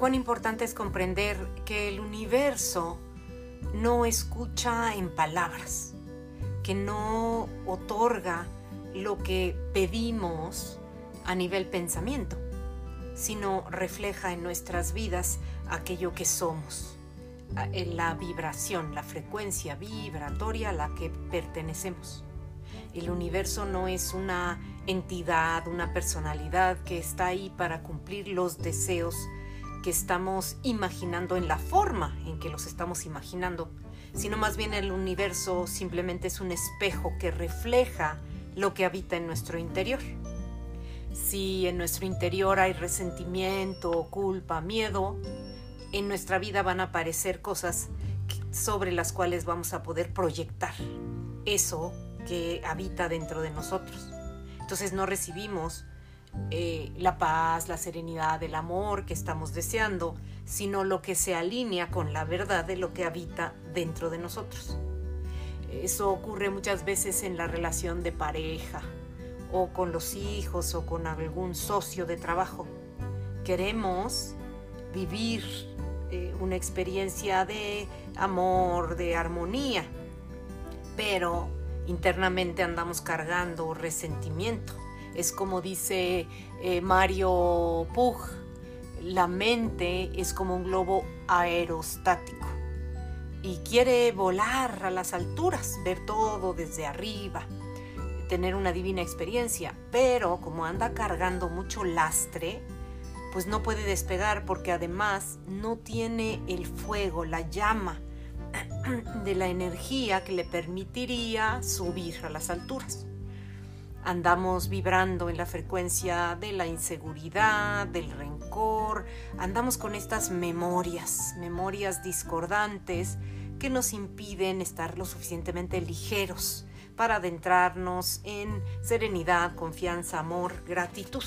cuán importante es comprender que el universo no escucha en palabras, que no otorga lo que pedimos a nivel pensamiento, sino refleja en nuestras vidas aquello que somos, en la vibración, la frecuencia vibratoria a la que pertenecemos. El universo no es una entidad, una personalidad que está ahí para cumplir los deseos que estamos imaginando en la forma en que los estamos imaginando, sino más bien el universo simplemente es un espejo que refleja lo que habita en nuestro interior. Si en nuestro interior hay resentimiento, culpa, miedo, en nuestra vida van a aparecer cosas sobre las cuales vamos a poder proyectar eso que habita dentro de nosotros. Entonces no recibimos eh, la paz, la serenidad, el amor que estamos deseando, sino lo que se alinea con la verdad de lo que habita dentro de nosotros. Eso ocurre muchas veces en la relación de pareja o con los hijos o con algún socio de trabajo. Queremos vivir eh, una experiencia de amor, de armonía, pero internamente andamos cargando resentimiento. Es como dice eh, Mario Pug, la mente es como un globo aerostático y quiere volar a las alturas, ver todo desde arriba, tener una divina experiencia, pero como anda cargando mucho lastre, pues no puede despegar porque además no tiene el fuego, la llama de la energía que le permitiría subir a las alturas. Andamos vibrando en la frecuencia de la inseguridad, del rencor, andamos con estas memorias, memorias discordantes que nos impiden estar lo suficientemente ligeros para adentrarnos en serenidad, confianza, amor, gratitud.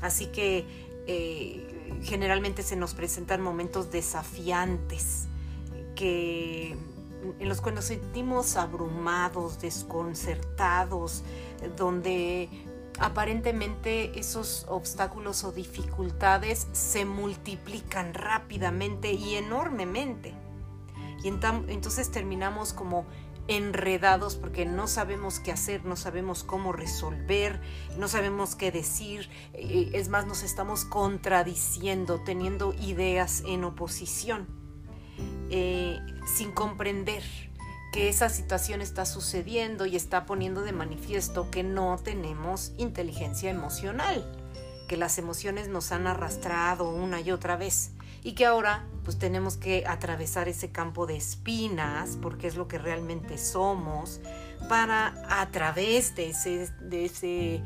Así que eh, generalmente se nos presentan momentos desafiantes que en los cuales nos sentimos abrumados, desconcertados, donde aparentemente esos obstáculos o dificultades se multiplican rápidamente y enormemente. Y entonces terminamos como enredados porque no sabemos qué hacer, no sabemos cómo resolver, no sabemos qué decir, eh, es más, nos estamos contradiciendo, teniendo ideas en oposición, eh, sin comprender que esa situación está sucediendo y está poniendo de manifiesto que no tenemos inteligencia emocional, que las emociones nos han arrastrado una y otra vez y que ahora pues tenemos que atravesar ese campo de espinas porque es lo que realmente somos para a través de ese, de ese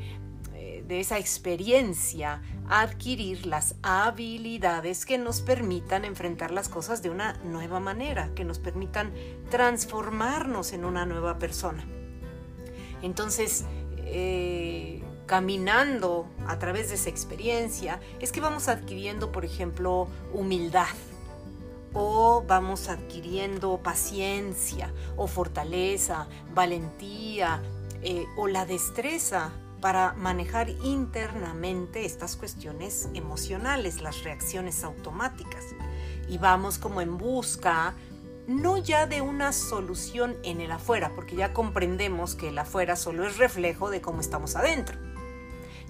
de esa experiencia adquirir las habilidades que nos permitan enfrentar las cosas de una nueva manera, que nos permitan transformarnos en una nueva persona. Entonces, eh, caminando a través de esa experiencia, es que vamos adquiriendo, por ejemplo, humildad o vamos adquiriendo paciencia o fortaleza, valentía eh, o la destreza para manejar internamente estas cuestiones emocionales, las reacciones automáticas. Y vamos como en busca no ya de una solución en el afuera, porque ya comprendemos que el afuera solo es reflejo de cómo estamos adentro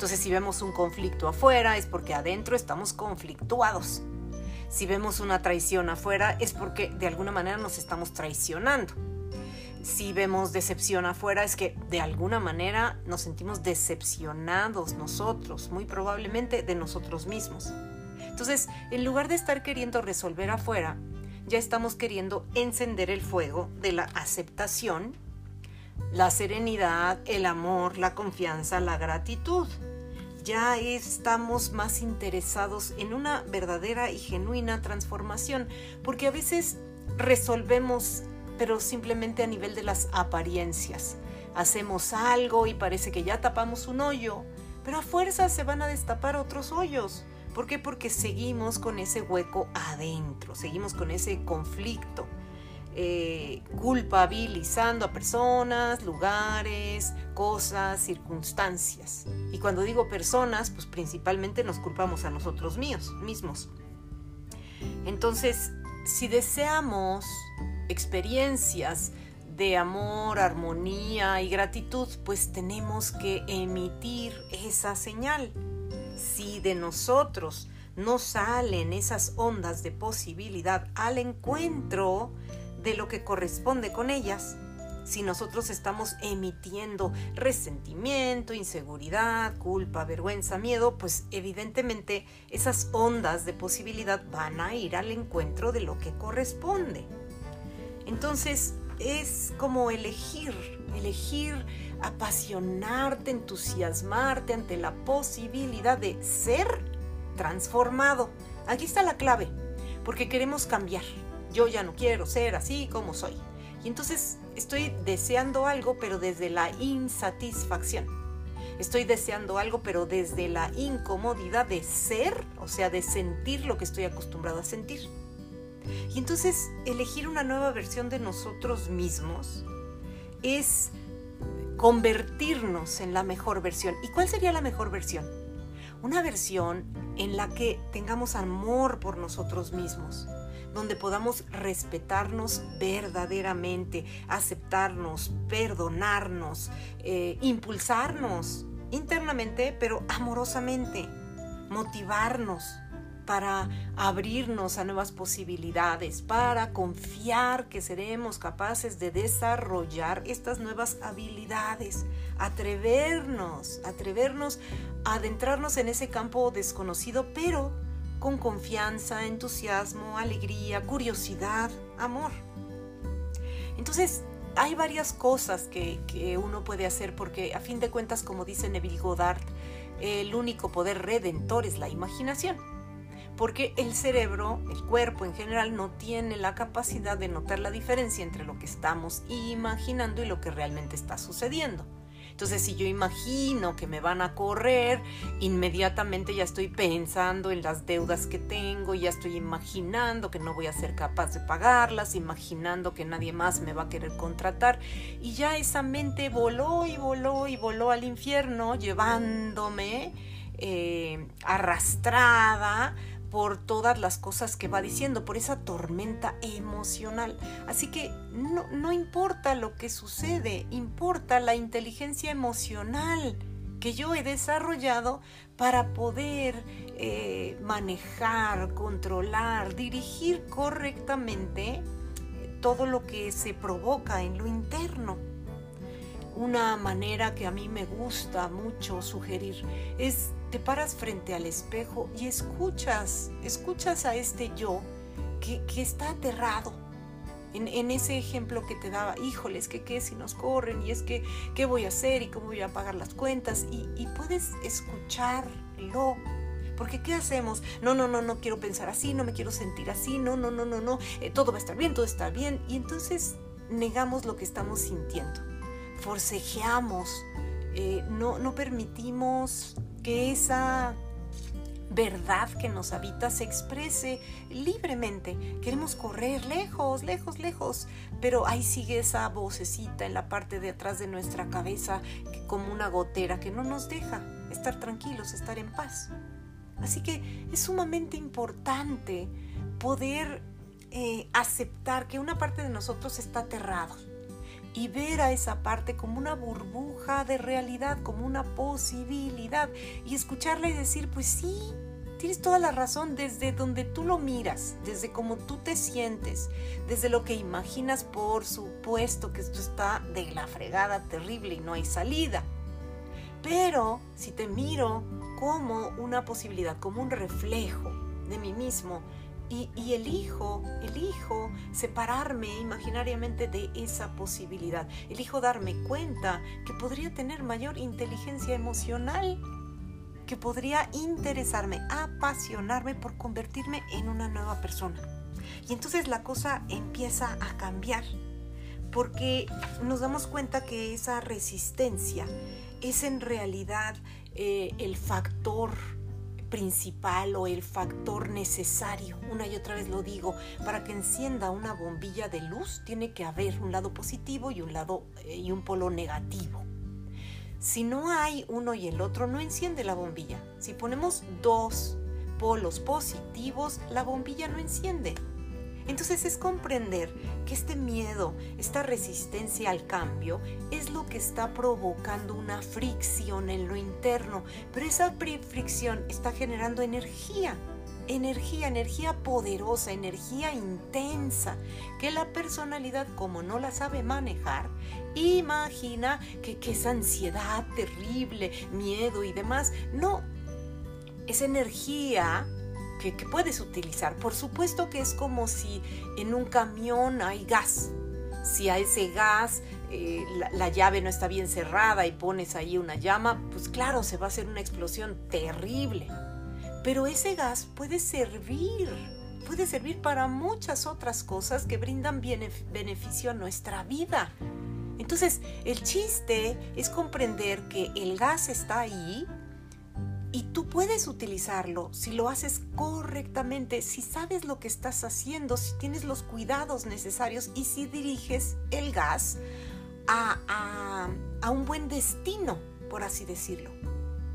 entonces, si vemos un conflicto afuera, es porque adentro estamos conflictuados. Si vemos una traición afuera, es porque de alguna manera nos estamos traicionando. Si vemos decepción afuera, es que de alguna manera nos sentimos decepcionados nosotros, muy probablemente de nosotros mismos. Entonces, en lugar de estar queriendo resolver afuera, ya estamos queriendo encender el fuego de la aceptación, la serenidad, el amor, la confianza, la gratitud ya estamos más interesados en una verdadera y genuina transformación, porque a veces resolvemos, pero simplemente a nivel de las apariencias. Hacemos algo y parece que ya tapamos un hoyo, pero a fuerza se van a destapar otros hoyos. ¿Por qué? Porque seguimos con ese hueco adentro, seguimos con ese conflicto. Eh, culpabilizando a personas, lugares, cosas, circunstancias. Y cuando digo personas, pues principalmente nos culpamos a nosotros mismos. Entonces, si deseamos experiencias de amor, armonía y gratitud, pues tenemos que emitir esa señal. Si de nosotros no salen esas ondas de posibilidad al encuentro de lo que corresponde con ellas, si nosotros estamos emitiendo resentimiento, inseguridad, culpa, vergüenza, miedo, pues evidentemente esas ondas de posibilidad van a ir al encuentro de lo que corresponde. Entonces es como elegir, elegir apasionarte, entusiasmarte ante la posibilidad de ser transformado. Aquí está la clave, porque queremos cambiar. Yo ya no quiero ser así como soy. Y entonces estoy deseando algo, pero desde la insatisfacción. Estoy deseando algo, pero desde la incomodidad de ser, o sea, de sentir lo que estoy acostumbrado a sentir. Y entonces elegir una nueva versión de nosotros mismos es convertirnos en la mejor versión. ¿Y cuál sería la mejor versión? Una versión en la que tengamos amor por nosotros mismos, donde podamos respetarnos verdaderamente, aceptarnos, perdonarnos, eh, impulsarnos internamente, pero amorosamente, motivarnos para abrirnos a nuevas posibilidades, para confiar que seremos capaces de desarrollar estas nuevas habilidades, atrevernos, atrevernos a adentrarnos en ese campo desconocido, pero con confianza, entusiasmo, alegría, curiosidad, amor. Entonces, hay varias cosas que, uno puede hacer porque a fin de cuentas, como dice Neville Goddard, el único poder redentor es la imaginación. Porque el cerebro, el cuerpo en general, no tiene la capacidad de notar la diferencia entre lo que estamos imaginando y lo que realmente está sucediendo. Entonces, si yo imagino que me van a correr, inmediatamente ya estoy pensando en las deudas que tengo, ya estoy imaginando que no voy a ser capaz de pagarlas, imaginando que nadie más me va a querer contratar. Y ya esa mente voló y voló y voló al infierno, llevándome eh, arrastrada por todas las cosas que va diciendo, por esa tormenta emocional. Así que no, importa lo que sucede, importa la inteligencia emocional que yo he desarrollado para poder eh, manejar, controlar, dirigir correctamente todo lo que se provoca en lo interno. Una manera que a mí me gusta mucho sugerir es te paras frente al espejo y escuchas, escuchas a este yo que, está aterrado. En, ese ejemplo que te daba, híjoles, que qué si nos corren y es que qué voy a hacer y cómo voy a pagar las cuentas y, puedes escucharlo. Porque ¿qué hacemos? No, no, no, no quiero pensar así, no me quiero sentir así, no, no, no, no, no, eh, todo va a estar bien, todo está bien. Y entonces negamos lo que estamos sintiendo, forcejeamos, eh, no, no permitimos que esa verdad que nos habita se exprese libremente. Queremos correr lejos, lejos, lejos, pero ahí sigue esa vocecita en la parte de atrás de nuestra cabeza como una gotera que no nos deja estar tranquilos, estar en paz. Así que es sumamente importante poder eh, aceptar que una parte de nosotros está aterrado y ver a esa parte como una burbuja de realidad, como una posibilidad y escucharla y decir, pues sí, tienes toda la razón desde donde tú lo miras, desde cómo tú te sientes, desde lo que imaginas, por supuesto que esto está de la fregada terrible y no hay salida. Pero si te miro como una posibilidad, como un reflejo de mí mismo, y, elijo, elijo separarme imaginariamente de esa posibilidad. Elijo darme cuenta que podría tener mayor inteligencia emocional, que podría interesarme, apasionarme por convertirme en una nueva persona. Y entonces la cosa empieza a cambiar, porque nos damos cuenta que esa resistencia es en realidad eh, el factor principal o el factor necesario. Una y otra vez lo digo, para que encienda una bombilla de luz tiene que haber un lado positivo y un lado eh, y un polo negativo. Si no hay uno y el otro, no enciende la bombilla. Si ponemos dos polos positivos, la bombilla no enciende. Entonces es comprender que este miedo, esta resistencia al cambio, es lo que está provocando una fricción en lo interno, pero esa fricción está generando energía, energía, energía poderosa, energía intensa, que la personalidad como no la sabe manejar, imagina que, que es ansiedad terrible, miedo y demás. No, es energía que, puedes utilizar. Por supuesto que es como si en un camión hay gas. Si a ese gas eh, la, llave no está bien cerrada y pones ahí una llama, pues claro, se va a hacer una explosión terrible. Pero ese gas puede servir, puede servir para muchas otras cosas que brindan beneficio a nuestra vida. Entonces, el chiste es comprender que el gas está ahí y tú puedes utilizarlo si lo haces correctamente, si sabes lo que estás haciendo, si tienes los cuidados necesarios y si diriges el gas a, un buen destino, por así decirlo.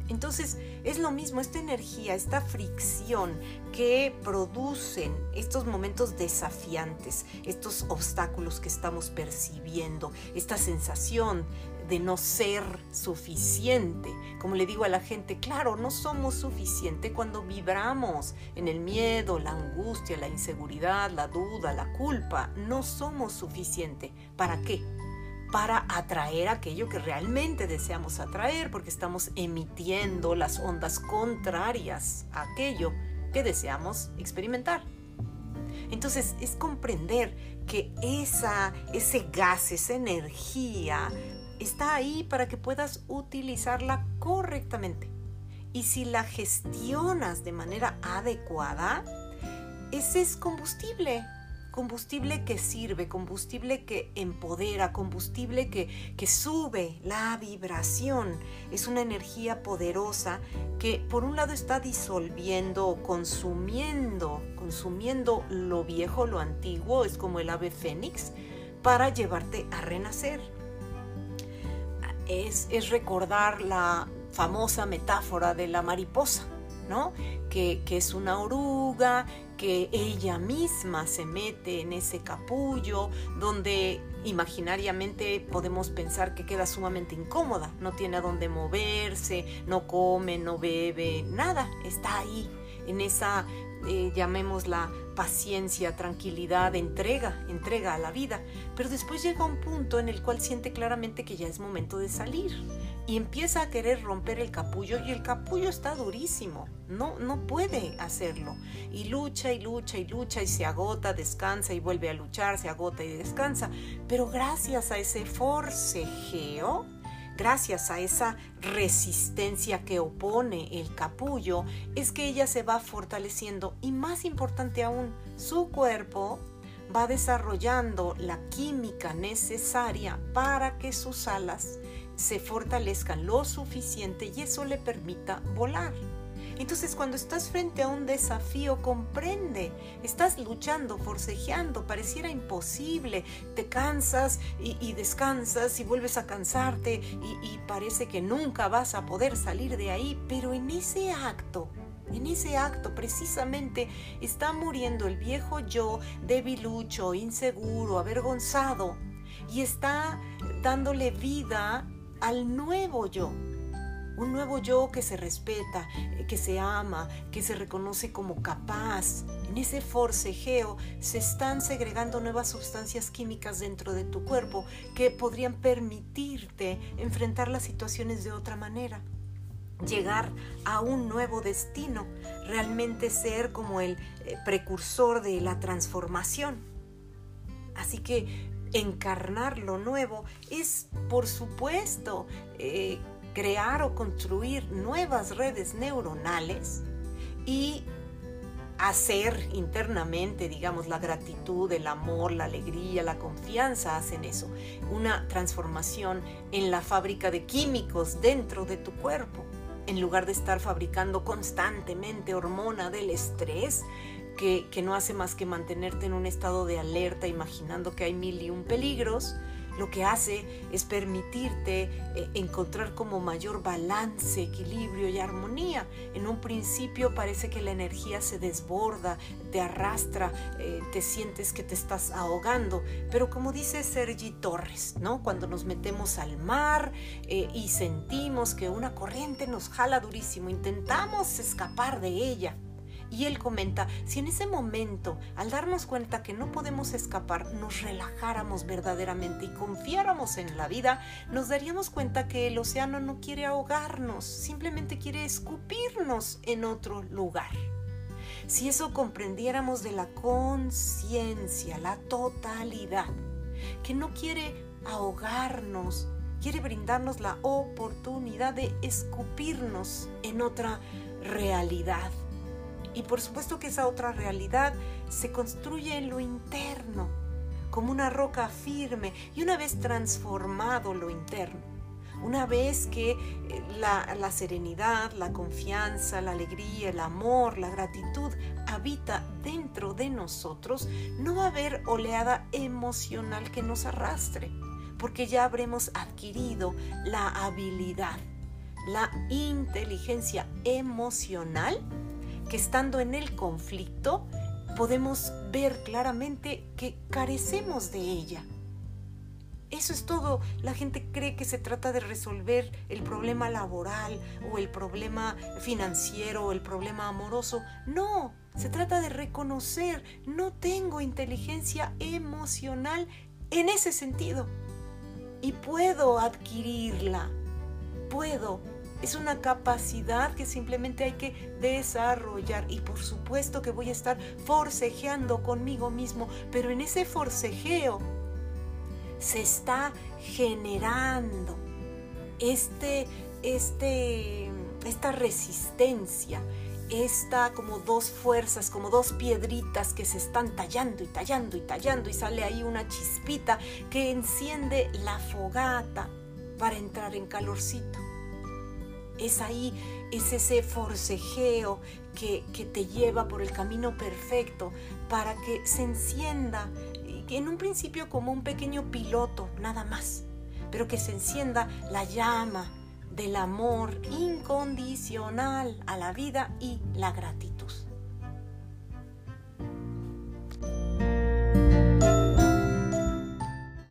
Entonces es lo mismo, esta energía, esta fricción que producen estos momentos desafiantes, estos obstáculos que estamos percibiendo, esta sensación de no ser suficiente. Como le digo a la gente, claro, no somos suficiente cuando vibramos en el miedo, la angustia, la inseguridad, la duda, la culpa. No somos suficiente. ¿Para qué? Para atraer aquello que realmente deseamos atraer, porque estamos emitiendo las ondas contrarias a aquello que deseamos experimentar. Entonces es comprender que esa, ese gas, esa energía está ahí para que puedas utilizarla correctamente. Y si la gestionas de manera adecuada, ese es combustible. Combustible que sirve, combustible que empodera, combustible que, que sube la vibración. Es una energía poderosa que por un lado está disolviendo, consumiendo, consumiendo lo viejo, lo antiguo, es como el ave fénix, para llevarte a renacer es, recordar la famosa metáfora de la mariposa, ¿no? Que, que, es una oruga, que ella misma se mete en ese capullo, donde imaginariamente podemos pensar que queda sumamente incómoda, no tiene a dónde moverse, no come, no bebe, nada, está ahí, en esa, eh, llamémosla, paciencia, tranquilidad, entrega, entrega a la vida. Pero después llega un punto en el cual siente claramente que ya es momento de salir y empieza a querer romper el capullo y el capullo está durísimo, no, no puede hacerlo. Y lucha y lucha y lucha y se agota, descansa y vuelve a luchar, se agota y descansa. Pero gracias a ese forcejeo, gracias a esa resistencia que opone el capullo, es que ella se va fortaleciendo y más importante aún, su cuerpo va desarrollando la química necesaria para que sus alas se fortalezcan lo suficiente y eso le permita volar. Entonces cuando estás frente a un desafío, comprende, estás luchando, forcejeando, pareciera imposible, te cansas y, descansas y vuelves a cansarte y, parece que nunca vas a poder salir de ahí, pero en ese acto en ese acto precisamente está muriendo el viejo yo debilucho, inseguro, avergonzado y está dándole vida al nuevo yo, un nuevo yo que se respeta, eh, que se ama, que se reconoce como capaz. En ese forcejeo se están segregando nuevas sustancias químicas dentro de tu cuerpo que podrían permitirte enfrentar las situaciones de otra manera llegar a un nuevo destino, realmente ser como el eh, precursor de la transformación. Así que encarnar lo nuevo es, por supuesto, eh, crear o construir nuevas redes neuronales y hacer internamente, digamos, la gratitud, el amor, la alegría, la confianza hacen eso. Una transformación en la fábrica de químicos dentro de tu cuerpo. En lugar de estar fabricando constantemente hormona del estrés, que, que no hace más que mantenerte en un estado de alerta, imaginando que hay mil y un peligros, lo que hace es permitirte eh, encontrar como mayor balance, equilibrio y armonía. En un principio parece que la energía se desborda, te arrastra, eh, te sientes que te estás ahogando, pero como dice Sergi Torres, ¿no? Cuando nos metemos al mar eh, y sentimos que una corriente nos jala durísimo, intentamos escapar de ella y él comenta, si en ese momento, al darnos cuenta que no podemos escapar, nos relajáramos verdaderamente y confiáramos en la vida, nos daríamos cuenta que el océano no quiere ahogarnos, simplemente quiere escupirnos en otro lugar. Si eso comprendiéramos de la conciencia, la totalidad, que no quiere ahogarnos, quiere brindarnos la oportunidad de escupirnos en otra realidad y por supuesto que esa otra realidad se construye en lo interno, como una roca firme, y una vez transformado lo interno, una vez que eh, la, la, serenidad, la confianza, la alegría, el amor, la gratitud habita dentro de nosotros, no va a haber oleada emocional que nos arrastre, porque ya habremos adquirido la habilidad, la inteligencia emocional que estando en el conflicto podemos ver claramente que carecemos de ella. Eso es todo. La gente cree que se trata de resolver el problema laboral o el problema financiero o el problema amoroso. No, se trata de reconocer, no tengo inteligencia emocional en ese sentido. Y puedo adquirirla. Puedo es una capacidad que simplemente hay que desarrollar y por supuesto que voy a estar forcejeando conmigo mismo, pero en ese forcejeo se está generando este, este, esta resistencia, esta como dos fuerzas, como dos piedritas que se están tallando y tallando y tallando y sale ahí una chispita que enciende la fogata para entrar en calorcito. Es ahí, es ese forcejeo que, te lleva por el camino perfecto para que se encienda, en un principio como un pequeño piloto, nada más, pero que se encienda la llama del amor incondicional a la vida y la gratitud.